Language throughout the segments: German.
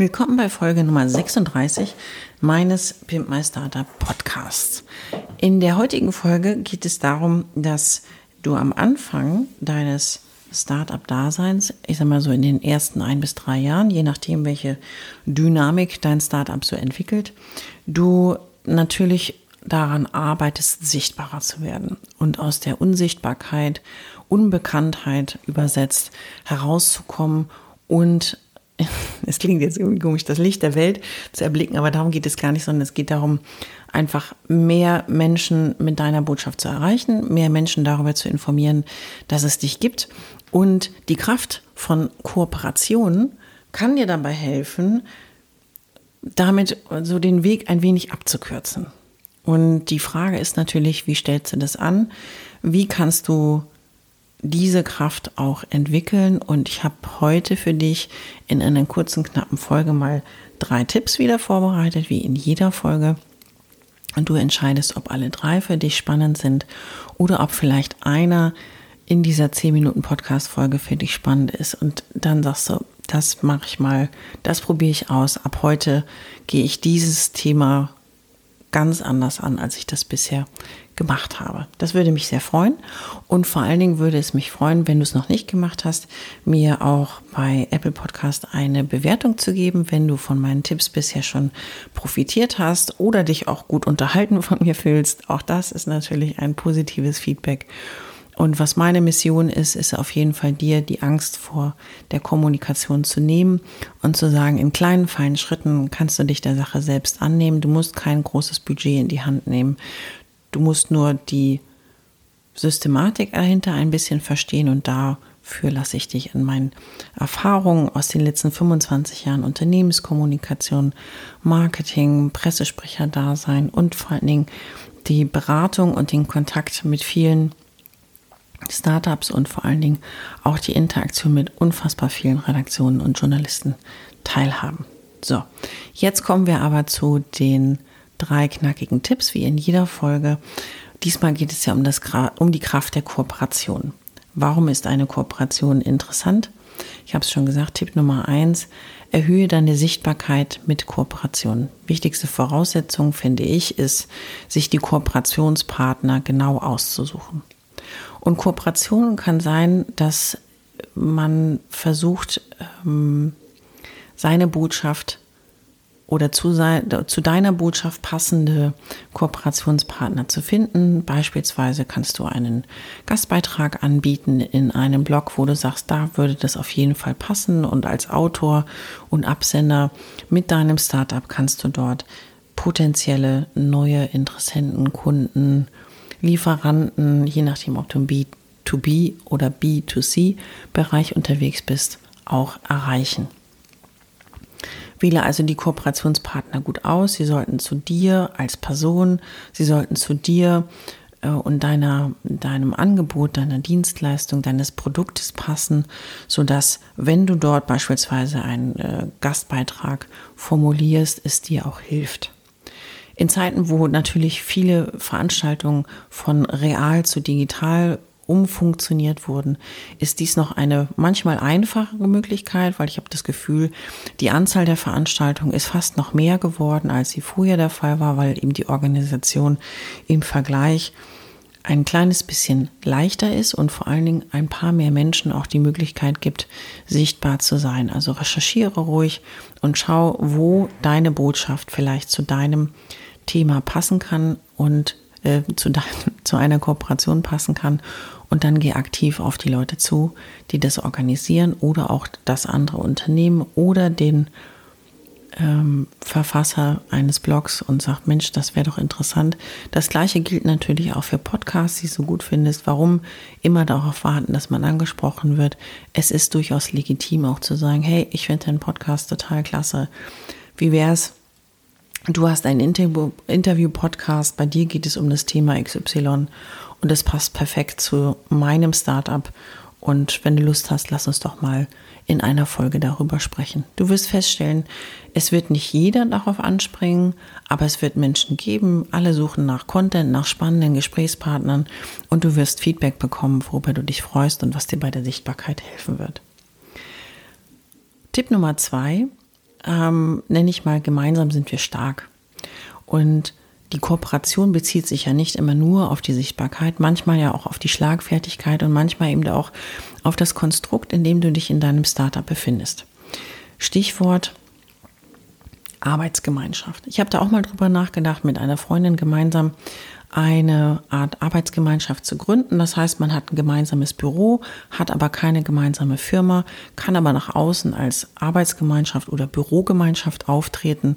Willkommen bei Folge Nummer 36 meines Pimp My Startup Podcasts. In der heutigen Folge geht es darum, dass du am Anfang deines Startup-Daseins, ich sag mal so in den ersten ein bis drei Jahren, je nachdem, welche Dynamik dein Startup so entwickelt, du natürlich daran arbeitest, sichtbarer zu werden und aus der Unsichtbarkeit, Unbekanntheit übersetzt herauszukommen und es klingt jetzt irgendwie komisch, das Licht der Welt zu erblicken, aber darum geht es gar nicht, sondern es geht darum, einfach mehr Menschen mit deiner Botschaft zu erreichen, mehr Menschen darüber zu informieren, dass es dich gibt. Und die Kraft von Kooperation kann dir dabei helfen, damit so den Weg ein wenig abzukürzen. Und die Frage ist natürlich, wie stellst du das an? Wie kannst du diese Kraft auch entwickeln? Und ich habe heute für dich in einer kurzen, knappen Folge mal drei Tipps wieder vorbereitet, wie in jeder Folge. Und du entscheidest, ob alle drei für dich spannend sind oder ob vielleicht einer in dieser 10 Minuten Podcast-Folge für dich spannend ist. Und dann sagst du, das mache ich mal, das probiere ich aus. Ab heute gehe ich dieses Thema ganz anders an, als ich das bisher gemacht habe. Das würde mich sehr freuen. Und vor allen Dingen würde es mich freuen, wenn du es noch nicht gemacht hast, mir auch bei Apple Podcast eine Bewertung zu geben, wenn du von meinen Tipps bisher schon profitiert hast oder dich auch gut unterhalten von mir fühlst. Auch das ist natürlich ein positives Feedback. Und was meine Mission ist, ist auf jeden Fall dir die Angst vor der Kommunikation zu nehmen und zu sagen, in kleinen, feinen Schritten kannst du dich der Sache selbst annehmen. Du musst kein großes Budget in die Hand nehmen. Du musst nur die Systematik dahinter ein bisschen verstehen und dafür lasse ich dich in meinen Erfahrungen aus den letzten 25 Jahren Unternehmenskommunikation, Marketing, Pressesprecher-Dasein und vor allen Dingen die Beratung und den Kontakt mit vielen Startups und vor allen Dingen auch die Interaktion mit unfassbar vielen Redaktionen und Journalisten teilhaben. So, jetzt kommen wir aber zu den drei knackigen Tipps, wie in jeder Folge. Diesmal geht es ja um, das, um die Kraft der Kooperation. Warum ist eine Kooperation interessant? Ich habe es schon gesagt, Tipp Nummer eins, erhöhe deine Sichtbarkeit mit Kooperation. Wichtigste Voraussetzung, finde ich, ist, sich die Kooperationspartner genau auszusuchen. Und Kooperation kann sein, dass man versucht, ähm, seine Botschaft oder zu, zu deiner Botschaft passende Kooperationspartner zu finden. Beispielsweise kannst du einen Gastbeitrag anbieten in einem Blog, wo du sagst, da würde das auf jeden Fall passen. Und als Autor und Absender mit deinem Startup kannst du dort potenzielle neue Interessenten, Kunden, Lieferanten, je nachdem, ob du im B2B oder B2C-Bereich unterwegs bist, auch erreichen. Wähle also die Kooperationspartner gut aus. Sie sollten zu dir als Person, sie sollten zu dir äh, und deiner, deinem Angebot, deiner Dienstleistung, deines Produktes passen, sodass, wenn du dort beispielsweise einen äh, Gastbeitrag formulierst, es dir auch hilft. In Zeiten, wo natürlich viele Veranstaltungen von real zu digital umfunktioniert wurden, ist dies noch eine manchmal einfache Möglichkeit, weil ich habe das Gefühl, die Anzahl der Veranstaltungen ist fast noch mehr geworden, als sie früher der Fall war, weil eben die Organisation im Vergleich ein kleines bisschen leichter ist und vor allen Dingen ein paar mehr Menschen auch die Möglichkeit gibt, sichtbar zu sein. Also recherchiere ruhig und schau, wo deine Botschaft vielleicht zu deinem Thema passen kann und äh, zu, zu einer Kooperation passen kann und dann geh aktiv auf die Leute zu, die das organisieren oder auch das andere Unternehmen oder den ähm, Verfasser eines Blogs und sag, Mensch, das wäre doch interessant. Das gleiche gilt natürlich auch für Podcasts, die du so gut findest. Warum immer darauf warten, dass man angesprochen wird? Es ist durchaus legitim auch zu sagen, hey, ich finde deinen Podcast total klasse. Wie wär's? Du hast einen Interview-Podcast, bei dir geht es um das Thema XY und es passt perfekt zu meinem Startup. Und wenn du Lust hast, lass uns doch mal in einer Folge darüber sprechen. Du wirst feststellen, es wird nicht jeder darauf anspringen, aber es wird Menschen geben. Alle suchen nach Content, nach spannenden Gesprächspartnern und du wirst Feedback bekommen, worüber du dich freust und was dir bei der Sichtbarkeit helfen wird. Tipp Nummer zwei ähm, nenne ich mal, gemeinsam sind wir stark. Und die Kooperation bezieht sich ja nicht immer nur auf die Sichtbarkeit, manchmal ja auch auf die Schlagfertigkeit und manchmal eben auch auf das Konstrukt, in dem du dich in deinem Startup befindest. Stichwort Arbeitsgemeinschaft. Ich habe da auch mal drüber nachgedacht, mit einer Freundin gemeinsam eine Art Arbeitsgemeinschaft zu gründen. Das heißt, man hat ein gemeinsames Büro, hat aber keine gemeinsame Firma, kann aber nach außen als Arbeitsgemeinschaft oder Bürogemeinschaft auftreten.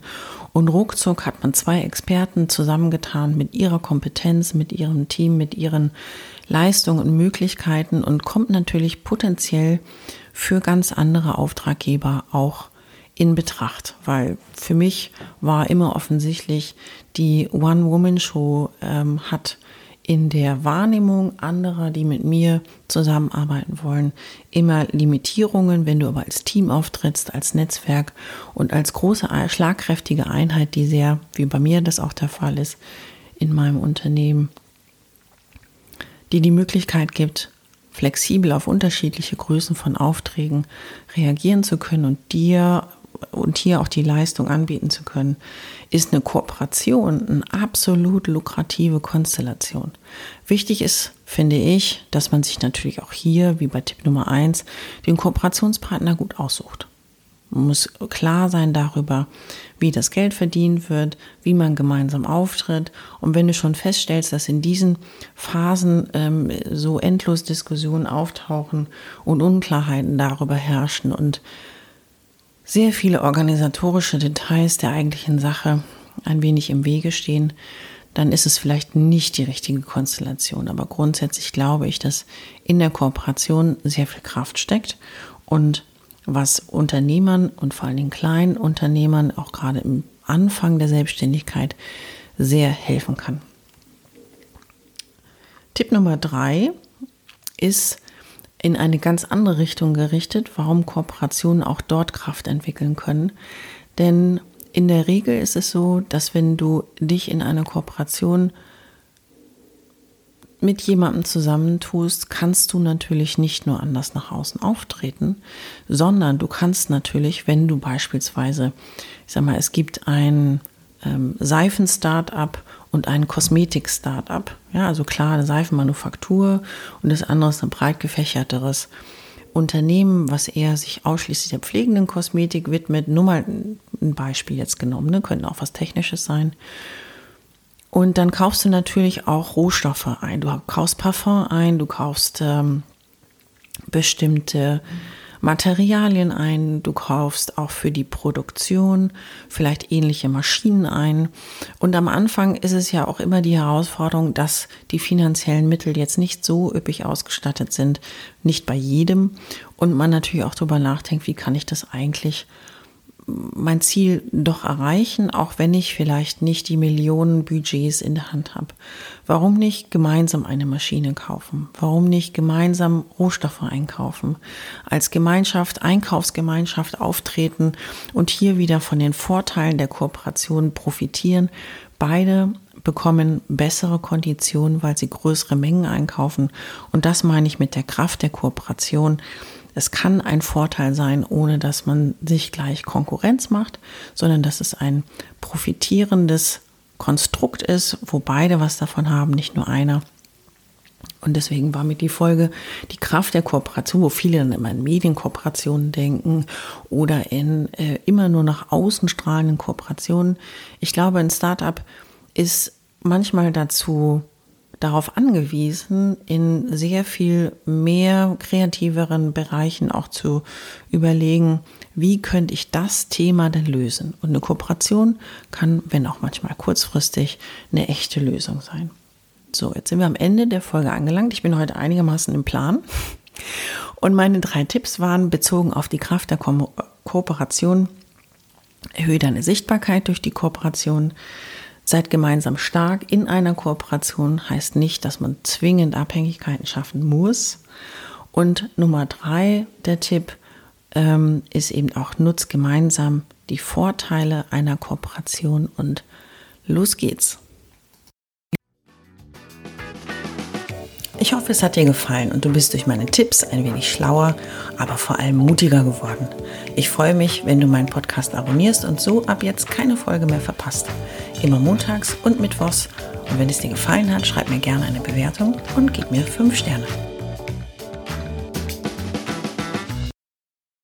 Und ruckzuck hat man zwei Experten zusammengetan mit ihrer Kompetenz, mit ihrem Team, mit ihren Leistungen und Möglichkeiten und kommt natürlich potenziell für ganz andere Auftraggeber auch in Betracht, weil für mich war immer offensichtlich, die One-Woman-Show ähm, hat in der Wahrnehmung anderer, die mit mir zusammenarbeiten wollen, immer Limitierungen, wenn du aber als Team auftrittst, als Netzwerk und als große, schlagkräftige Einheit, die sehr, wie bei mir das auch der Fall ist, in meinem Unternehmen, die die Möglichkeit gibt, flexibel auf unterschiedliche Größen von Aufträgen reagieren zu können und dir und hier auch die Leistung anbieten zu können, ist eine Kooperation eine absolut lukrative Konstellation. Wichtig ist, finde ich, dass man sich natürlich auch hier, wie bei Tipp Nummer eins, den Kooperationspartner gut aussucht. Man muss klar sein darüber, wie das Geld verdient wird, wie man gemeinsam auftritt. Und wenn du schon feststellst, dass in diesen Phasen ähm, so endlos Diskussionen auftauchen und Unklarheiten darüber herrschen und sehr viele organisatorische Details der eigentlichen Sache ein wenig im Wege stehen, dann ist es vielleicht nicht die richtige Konstellation. Aber grundsätzlich glaube ich, dass in der Kooperation sehr viel Kraft steckt und was Unternehmern und vor allen Dingen kleinen Unternehmern auch gerade im Anfang der Selbstständigkeit sehr helfen kann. Tipp Nummer drei ist, in eine ganz andere Richtung gerichtet, warum Kooperationen auch dort Kraft entwickeln können. Denn in der Regel ist es so, dass wenn du dich in einer Kooperation mit jemandem zusammentust, kannst du natürlich nicht nur anders nach außen auftreten, sondern du kannst natürlich, wenn du beispielsweise, ich sag mal, es gibt ein ähm, Seifen-Startup und ein Kosmetik-Startup. Ja, also klar, eine Seifenmanufaktur und das andere ist ein breit gefächerteres Unternehmen, was eher sich ausschließlich der pflegenden Kosmetik widmet. Nur mal ein Beispiel jetzt genommen, ne? könnte auch was Technisches sein. Und dann kaufst du natürlich auch Rohstoffe ein. Du kaufst Parfum ein, du kaufst ähm, bestimmte mhm Materialien ein, du kaufst auch für die Produktion vielleicht ähnliche Maschinen ein. Und am Anfang ist es ja auch immer die Herausforderung, dass die finanziellen Mittel jetzt nicht so üppig ausgestattet sind, nicht bei jedem. Und man natürlich auch darüber nachdenkt, wie kann ich das eigentlich mein Ziel doch erreichen, auch wenn ich vielleicht nicht die Millionen Budgets in der Hand habe. Warum nicht gemeinsam eine Maschine kaufen? Warum nicht gemeinsam Rohstoffe einkaufen? Als Gemeinschaft, Einkaufsgemeinschaft auftreten und hier wieder von den Vorteilen der Kooperation profitieren. Beide bekommen bessere Konditionen, weil sie größere Mengen einkaufen. Und das meine ich mit der Kraft der Kooperation es kann ein Vorteil sein, ohne dass man sich gleich Konkurrenz macht, sondern dass es ein profitierendes Konstrukt ist, wo beide was davon haben, nicht nur einer. Und deswegen war mir die Folge die Kraft der Kooperation, wo viele dann immer in Medienkooperationen denken oder in äh, immer nur nach außen strahlenden Kooperationen. Ich glaube, ein Startup ist manchmal dazu darauf angewiesen, in sehr viel mehr kreativeren Bereichen auch zu überlegen, wie könnte ich das Thema denn lösen? Und eine Kooperation kann, wenn auch manchmal kurzfristig, eine echte Lösung sein. So, jetzt sind wir am Ende der Folge angelangt. Ich bin heute einigermaßen im Plan. Und meine drei Tipps waren bezogen auf die Kraft der Ko Kooperation. Erhöhe deine Sichtbarkeit durch die Kooperation. Seid gemeinsam stark in einer Kooperation heißt nicht, dass man zwingend Abhängigkeiten schaffen muss. Und Nummer drei, der Tipp, ähm, ist eben auch, nutzt gemeinsam die Vorteile einer Kooperation und los geht's. Ich hoffe, es hat dir gefallen und du bist durch meine Tipps ein wenig schlauer, aber vor allem mutiger geworden. Ich freue mich, wenn du meinen Podcast abonnierst und so ab jetzt keine Folge mehr verpasst. Immer montags und mittwochs. Und wenn es dir gefallen hat, schreib mir gerne eine Bewertung und gib mir 5 Sterne.